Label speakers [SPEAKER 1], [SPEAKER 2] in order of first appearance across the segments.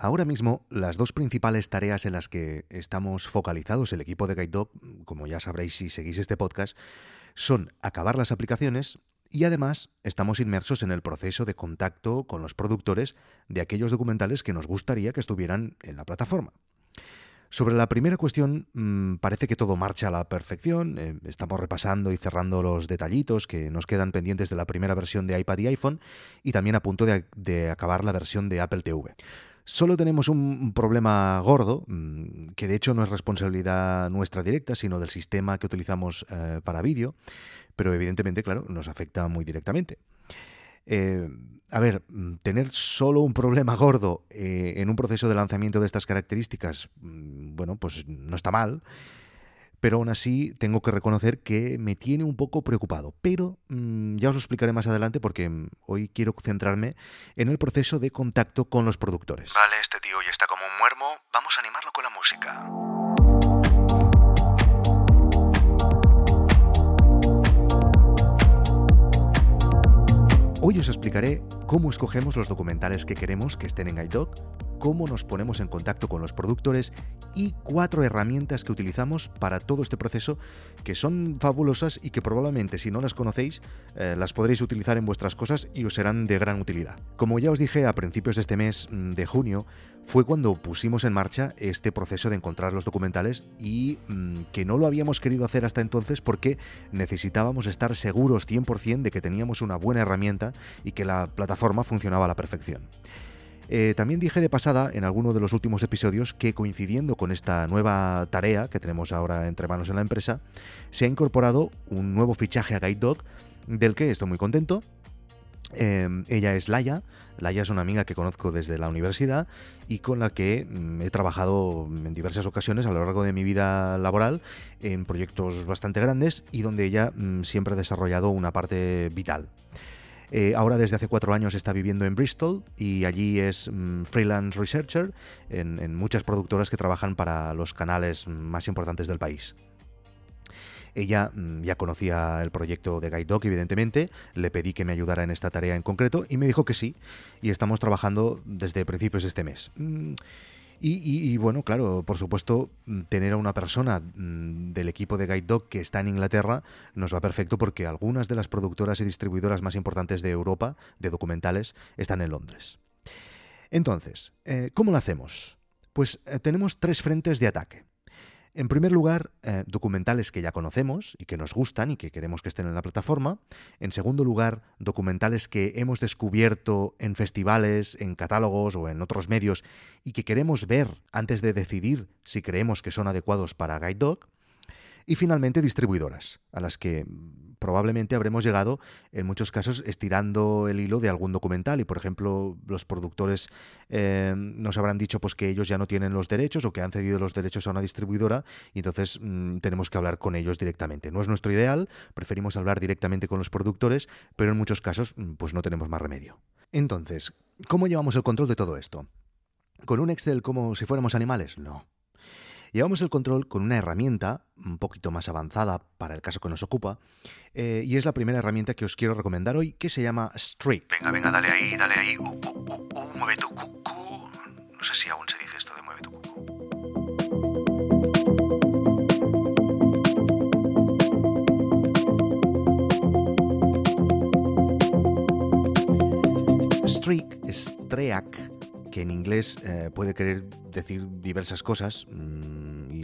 [SPEAKER 1] Ahora mismo, las dos principales tareas en las que estamos focalizados el equipo de GuideDog, como ya sabréis si seguís este podcast, son acabar las aplicaciones y además estamos inmersos en el proceso de contacto con los productores de aquellos documentales que nos gustaría que estuvieran en la plataforma. Sobre la primera cuestión, mm, parece que todo marcha a la perfección. Eh, estamos repasando y cerrando los detallitos que nos quedan pendientes de la primera versión de iPad y iPhone y también a punto de acabar la versión de Apple TV. Solo tenemos un problema gordo, mm, que de hecho no es responsabilidad nuestra directa, sino del sistema que utilizamos eh, para vídeo, pero evidentemente, claro, nos afecta muy directamente. Eh, a ver, mm, tener solo un problema gordo eh, en un proceso de lanzamiento de estas características, mm, bueno, pues no está mal pero aún así tengo que reconocer que me tiene un poco preocupado. Pero mm, ya os lo explicaré más adelante porque mm, hoy quiero centrarme en el proceso de contacto con los productores.
[SPEAKER 2] Vale, este tío ya está como un muermo, vamos a animarlo con la música.
[SPEAKER 1] Hoy os explicaré cómo escogemos los documentales que queremos que estén en iDoc, cómo nos ponemos en contacto con los productores y cuatro herramientas que utilizamos para todo este proceso que son fabulosas y que probablemente si no las conocéis eh, las podréis utilizar en vuestras cosas y os serán de gran utilidad. Como ya os dije a principios de este mes mm, de junio, fue cuando pusimos en marcha este proceso de encontrar los documentales y mm, que no lo habíamos querido hacer hasta entonces porque necesitábamos estar seguros 100% de que teníamos una buena herramienta y que la plataforma funcionaba a la perfección. Eh, también dije de pasada en alguno de los últimos episodios que coincidiendo con esta nueva tarea que tenemos ahora entre manos en la empresa, se ha incorporado un nuevo fichaje a Guide Dog del que estoy muy contento. Em, ella es Laia. Laia es una amiga que conozco desde la universidad y con la que mm, he trabajado en diversas ocasiones a lo largo de mi vida laboral en proyectos bastante grandes y donde ella mm, siempre ha desarrollado una parte vital. Eh, ahora desde hace cuatro años está viviendo en Bristol y allí es mm, freelance researcher en, muchas productoras que trabajan para los canales más importantes del país. Ella mm, ya conocía el proyecto de Guide Dog, evidentemente, le pedí que me ayudara en esta tarea en concreto y me dijo que sí, y estamos trabajando desde principios de este mes. Y, bueno, claro, por supuesto, mm, tener a una persona mm, del equipo de Guide Dog que está en Inglaterra nos va perfecto porque algunas de las productoras y distribuidoras más importantes de Europa de documentales están en Londres. Entonces, eh, ¿cómo lo hacemos? Pues eh, tenemos tres frentes de ataque. En primer lugar, eh, documentales que ya conocemos y que nos gustan y que queremos que estén en la plataforma. En segundo lugar, documentales que hemos descubierto en festivales, en catálogos o en otros medios y que queremos ver antes de decidir si creemos que son adecuados para Guide Dog. Y finalmente, distribuidoras, a las que probablemente habremos llegado en muchos casos estirando el hilo de algún documental y por ejemplo los productores eh, nos habrán dicho pues que ellos ya no tienen los derechos o que han cedido los derechos a una distribuidora y entonces mm, tenemos que hablar con ellos directamente. No es nuestro ideal, preferimos hablar directamente con los productores, pero en muchos casos mm, pues no tenemos más remedio. Entonces, ¿cómo llevamos el control de todo esto? ¿Con un Excel como si fuéramos animales? No. Llevamos el control con una herramienta un poquito más avanzada para el caso que nos ocupa, eh, y es la primera herramienta que os quiero recomendar hoy, que se llama Streak.
[SPEAKER 2] Venga, venga, dale ahí, dale ahí. Uh, uh, uh, mueve tu cucu. No sé si aún se dice esto de mueve tu cucu.
[SPEAKER 1] Streak, Streak, que en inglés eh, puede querer decir diversas cosas, mm,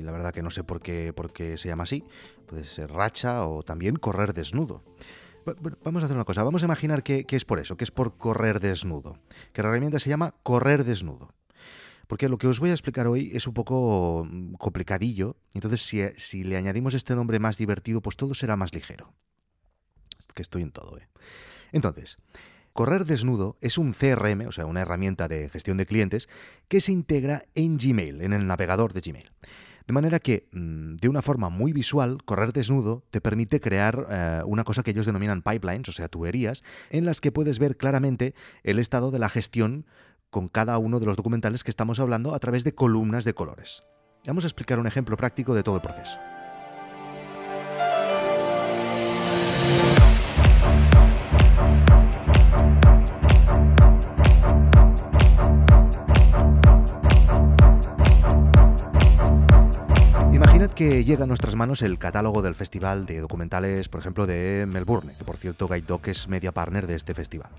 [SPEAKER 1] la verdad que no sé por qué, por qué se llama así. Puede ser racha o también correr desnudo. vamos a hacer una cosa, vamos a imaginar que, es por eso, que es por correr desnudo, que la herramienta se llama correr desnudo. Porque lo que os voy a explicar hoy es un poco mm, complicadillo, entonces si, si le añadimos este nombre más divertido, pues todo será más ligero. Es que estoy en todo, ¿eh? Entonces, Correr Desnudo es un CRM, o sea, una herramienta de gestión de clientes, que se integra en Gmail, en el navegador de Gmail. De manera que, mm, de una forma muy visual, Correr Desnudo te permite crear eh, una cosa que ellos denominan pipelines, o sea, tuberías, en las que puedes ver claramente el estado de la gestión con cada uno de los documentales que estamos hablando a través de columnas de colores. Vamos a explicar un ejemplo práctico de todo el proceso. Imaginad que llega a nuestras manos el catálogo del festival de documentales, por ejemplo, de Melbourne, que por cierto Guide es media partner de este festival.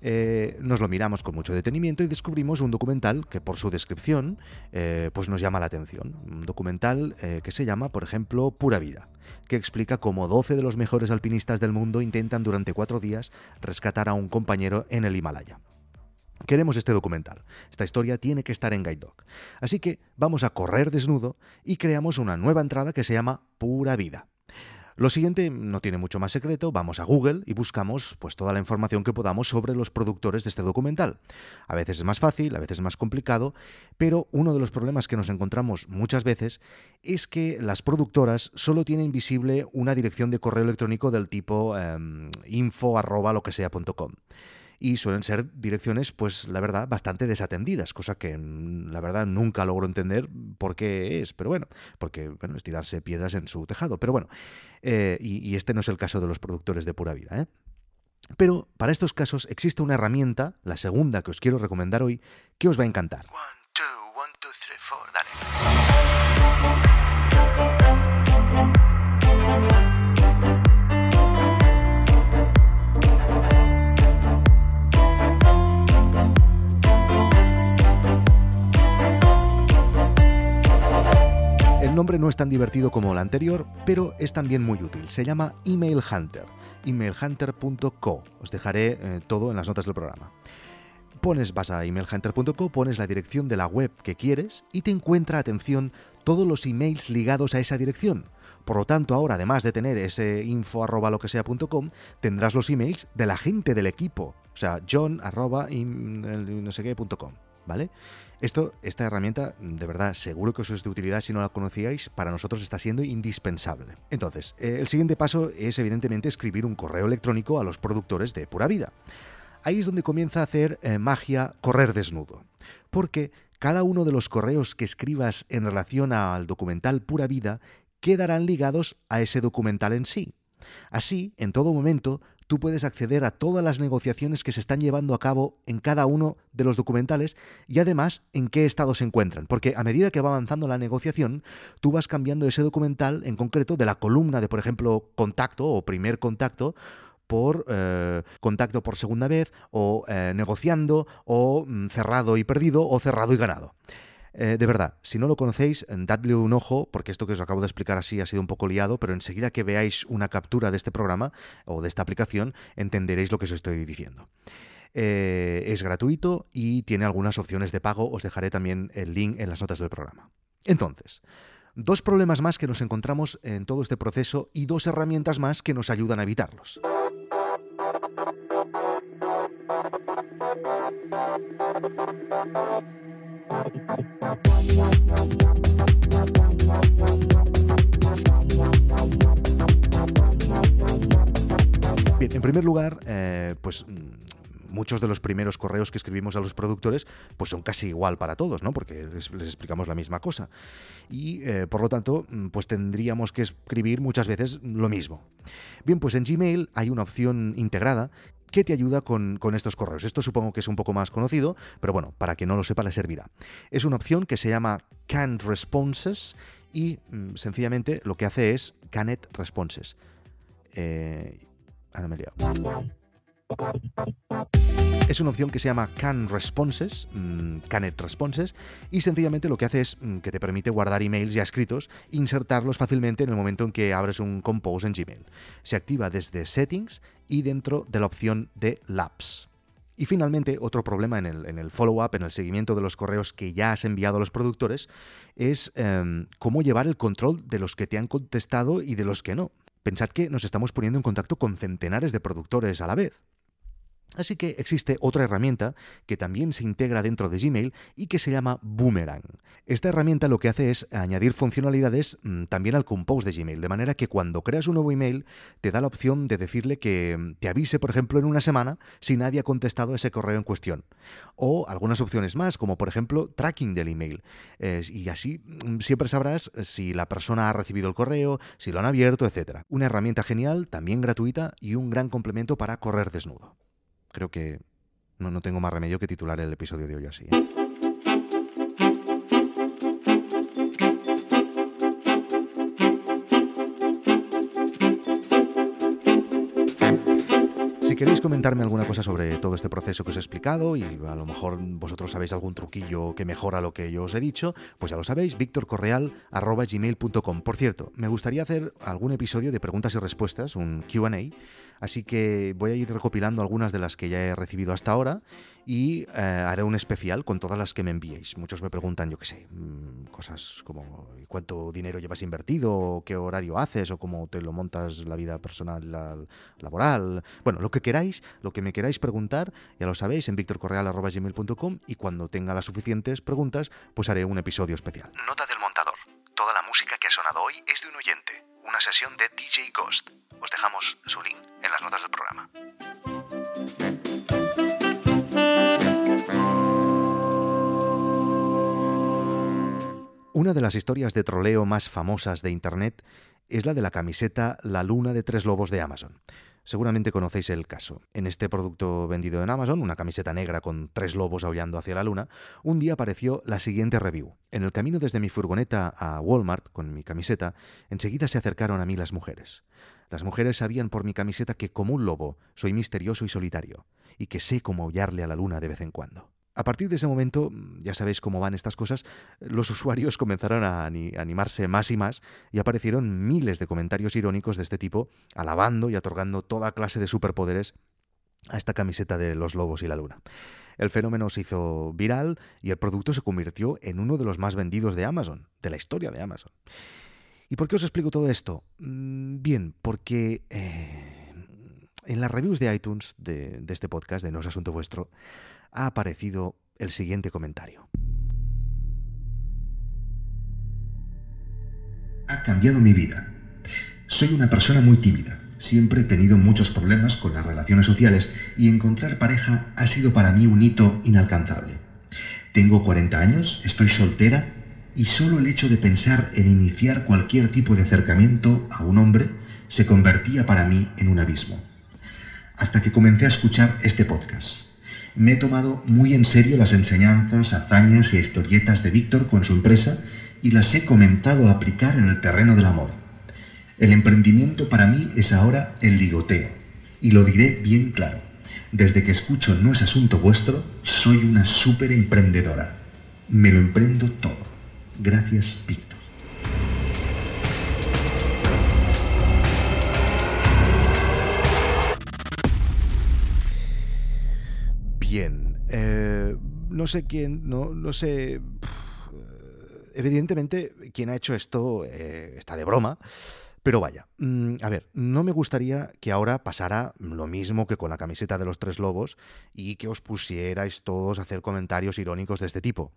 [SPEAKER 1] Eh, nos lo miramos con mucho detenimiento y descubrimos un documental que por su descripción eh, pues nos llama la atención. Un documental eh, que se llama, por ejemplo, Pura Vida, que explica cómo 12 de los mejores alpinistas del mundo intentan durante cuatro días rescatar a un compañero en el Himalaya. Queremos este documental. Esta historia tiene que estar en Guide Dog. Así que vamos a correr desnudo y creamos una nueva entrada que se llama Pura Vida. Lo siguiente no tiene mucho más secreto, vamos a Google y buscamos pues toda la información que podamos sobre los productores de este documental. A veces es más fácil, a veces es más complicado, pero uno de los problemas que nos encontramos muchas veces es que las productoras solo tienen visible una dirección de correo electrónico del tipo em, info lo que sea.com y suelen ser direcciones, pues la verdad, bastante desatendidas, cosa que mm, la verdad nunca logro entender por qué es, pero bueno, porque bueno, es tirarse piedras en su tejado, pero bueno, eh, y, este no es el caso de los productores de pura vida, ¿eh? Pero para estos casos existe una herramienta, la segunda que os quiero recomendar hoy, que os va a encantar. El nombre no es tan divertido como el anterior, pero es también muy útil. Se llama Email Hunter, emailhunter.co. Os dejaré eh, todo en las notas del programa. Pones, vas a emailhunter.co, pones la dirección de la web que quieres y te encuentra, atención, todos los emails ligados a esa dirección. Por lo tanto, ahora, además de tener ese info arroba lo que sea.com, tendrás los emails de la gente del equipo. O sea, john arroba no sé qué.com. ¿vale? Esto, esta herramienta, de verdad, seguro que os es de utilidad si no la conocíais, para nosotros está siendo indispensable. Entonces, eh, el siguiente paso es evidentemente escribir un correo electrónico a los productores de Pura Vida. Ahí es donde comienza a hacer eh, magia correr desnudo, porque cada uno de los correos que escribas en relación al documental Pura Vida quedarán ligados a ese documental en sí. Así, en todo momento, tú puedes acceder a todas las negociaciones que se están llevando a cabo en cada uno de los documentales y además en qué estado se encuentran. Porque a medida que va avanzando la negociación, tú vas cambiando ese documental en concreto de la columna de, por ejemplo, contacto o primer contacto por eh, contacto por segunda vez o eh, negociando o mm, cerrado y perdido o cerrado y ganado. Eh, de verdad, si no lo conocéis, dadle un ojo, porque esto que os acabo de explicar así ha sido un poco liado, pero enseguida que veáis una captura de este programa o de esta aplicación, entenderéis lo que os estoy diciendo. Eh, es gratuito y tiene algunas opciones de pago. Os dejaré también el link en las notas del programa. Entonces, dos problemas más que nos encontramos en todo este proceso y dos herramientas más que nos ayudan a evitarlos. Bien, en primer lugar, eh, pues mm, muchos de los primeros correos que escribimos a los productores pues son casi igual para todos, ¿no? Porque les, explicamos la misma cosa. Y eh, por lo tanto, mm, pues tendríamos que escribir muchas veces lo mismo. Bien, pues en Gmail hay una opción integrada que te ayuda con, estos correos. Esto supongo que es un poco más conocido, pero bueno, para que no lo sepa le servirá. Es una opción que se llama Canned Responses y mm, sencillamente lo que hace es Canned Responses. Eh, ahora me he es una opción que se llama Can Responses, mm, Canet Responses, y sencillamente lo que hace es mm, que te permite guardar emails ya escritos insertarlos fácilmente en el momento en que abres un Compose en Gmail. Se activa desde Settings y dentro de la opción de Labs. Y finalmente, otro problema en el, follow-up, en el seguimiento de los correos que ya has enviado a los productores, es em, cómo llevar el control de los que te han contestado y de los que no. Pensad que nos estamos poniendo en contacto con centenares de productores a la vez. Así que existe otra herramienta que también se integra dentro de Gmail y que se llama Boomerang. Esta herramienta lo que hace es añadir funcionalidades mm, también al compose de Gmail, de manera que cuando creas un nuevo email te da la opción de decirle que mm, te avise, por ejemplo, en una semana si nadie ha contestado ese correo en cuestión. O algunas opciones más, como por ejemplo tracking del email. y así mm, siempre sabrás si la persona ha recibido el correo, si lo han abierto, etc. Una herramienta genial, también gratuita y un gran complemento para correr desnudo creo que no, no tengo más remedio que titular el episodio de hoy así. ¿eh? ¿Queréis comentarme alguna cosa sobre todo este proceso que os he explicado y a lo mejor vosotros sabéis algún truquillo que mejora lo que yo os he dicho? Pues ya lo sabéis, victorcorreal.gmail.com. Por cierto, me gustaría hacer algún episodio de preguntas y respuestas, un QA, Así que voy a ir recopilando algunas de las que ya he recibido hasta ahora y eh, haré un especial con todas las que me enviéis. Muchos me preguntan, yo qué sé, mm, cosas como cuánto dinero llevas invertido, qué horario haces, o cómo te lo montas la vida personal, laboral. Bueno, lo que queráis, lo que me queráis preguntar, ya lo sabéis, en victorcorreal.gmail.com y cuando tenga las suficientes preguntas, pues haré un episodio especial.
[SPEAKER 2] Nota del montador. Toda la música que ha sonado hoy es de un oyente. Una sesión de DJ Ghost. Os dejamos su link en las notas del programa.
[SPEAKER 1] Una de las historias de troleo más famosas de Internet es la de la camiseta La Luna de Tres Lobos de Amazon. Seguramente conocéis el caso. En este producto vendido en Amazon, una camiseta negra con tres lobos aullando hacia la luna, un día apareció la siguiente review. En el camino desde mi furgoneta a Walmart con mi camiseta, enseguida se acercaron a mí las mujeres. Las mujeres sabían por mi camiseta que como un lobo soy misterioso y solitario, y que sé cómo aullarle a la luna de vez en cuando. A partir de ese momento, ya sabéis cómo van estas cosas, los usuarios comenzaron a animarse más y más y aparecieron miles de comentarios irónicos de este tipo, alabando y otorgando toda clase de superpoderes a esta camiseta de los lobos y la luna. El fenómeno se hizo viral y el producto se convirtió en uno de los más vendidos de Amazon, de la historia de Amazon. ¿Y por qué os explico todo esto? Mm, bien, porque eh, en las reviews de iTunes de, este podcast, de No es Asunto Vuestro, ha aparecido el siguiente comentario.
[SPEAKER 3] Ha cambiado mi vida. Soy una persona muy tímida. Siempre he tenido muchos problemas con las relaciones sociales y encontrar pareja ha sido para mí un hito inalcanzable. Tengo 40 años, estoy soltera y solo el hecho de pensar en iniciar cualquier tipo de acercamiento a un hombre se convertía para mí en un abismo. Hasta que comencé a escuchar este podcast. Me he tomado muy en serio las enseñanzas, hazañas y historietas de Víctor con su empresa y las he comenzado a aplicar en el terreno del amor. El emprendimiento para mí es ahora el ligoteo, y lo diré bien claro. Desde que escucho No es asunto vuestro, soy una súper emprendedora. Me lo emprendo todo. Gracias, Víctor.
[SPEAKER 1] Bien, eh, no sé quién, no, no sé. Evidentemente, quien ha hecho esto eh, está de broma. Pero vaya, mm, a ver, no me gustaría que ahora pasara lo mismo que con la camiseta de los tres lobos y que os pusierais todos a hacer comentarios irónicos de este tipo.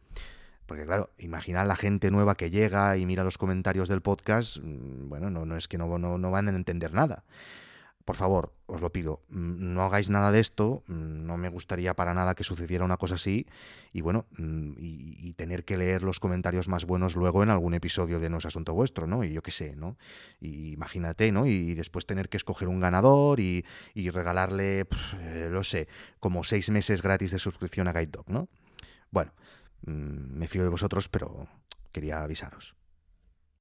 [SPEAKER 1] Porque claro, imagina la gente nueva que llega y mira los comentarios del podcast, mm, bueno, no, no es que no, no, no van a entender nada. Por favor, os lo pido, mm, no hagáis nada de esto, mm, no me gustaría para nada que sucediera una cosa así y bueno, y, tener que leer los comentarios más buenos luego en algún episodio de No es Asunto Vuestro, ¿no? Y yo qué sé, ¿no? Y imagínate, ¿no? Y después tener que escoger un ganador y, regalarle, eh, lo sé, como seis meses gratis de suscripción a Guide Dog, ¿no? Bueno, Mm, me fío de vosotros, pero quería avisaros.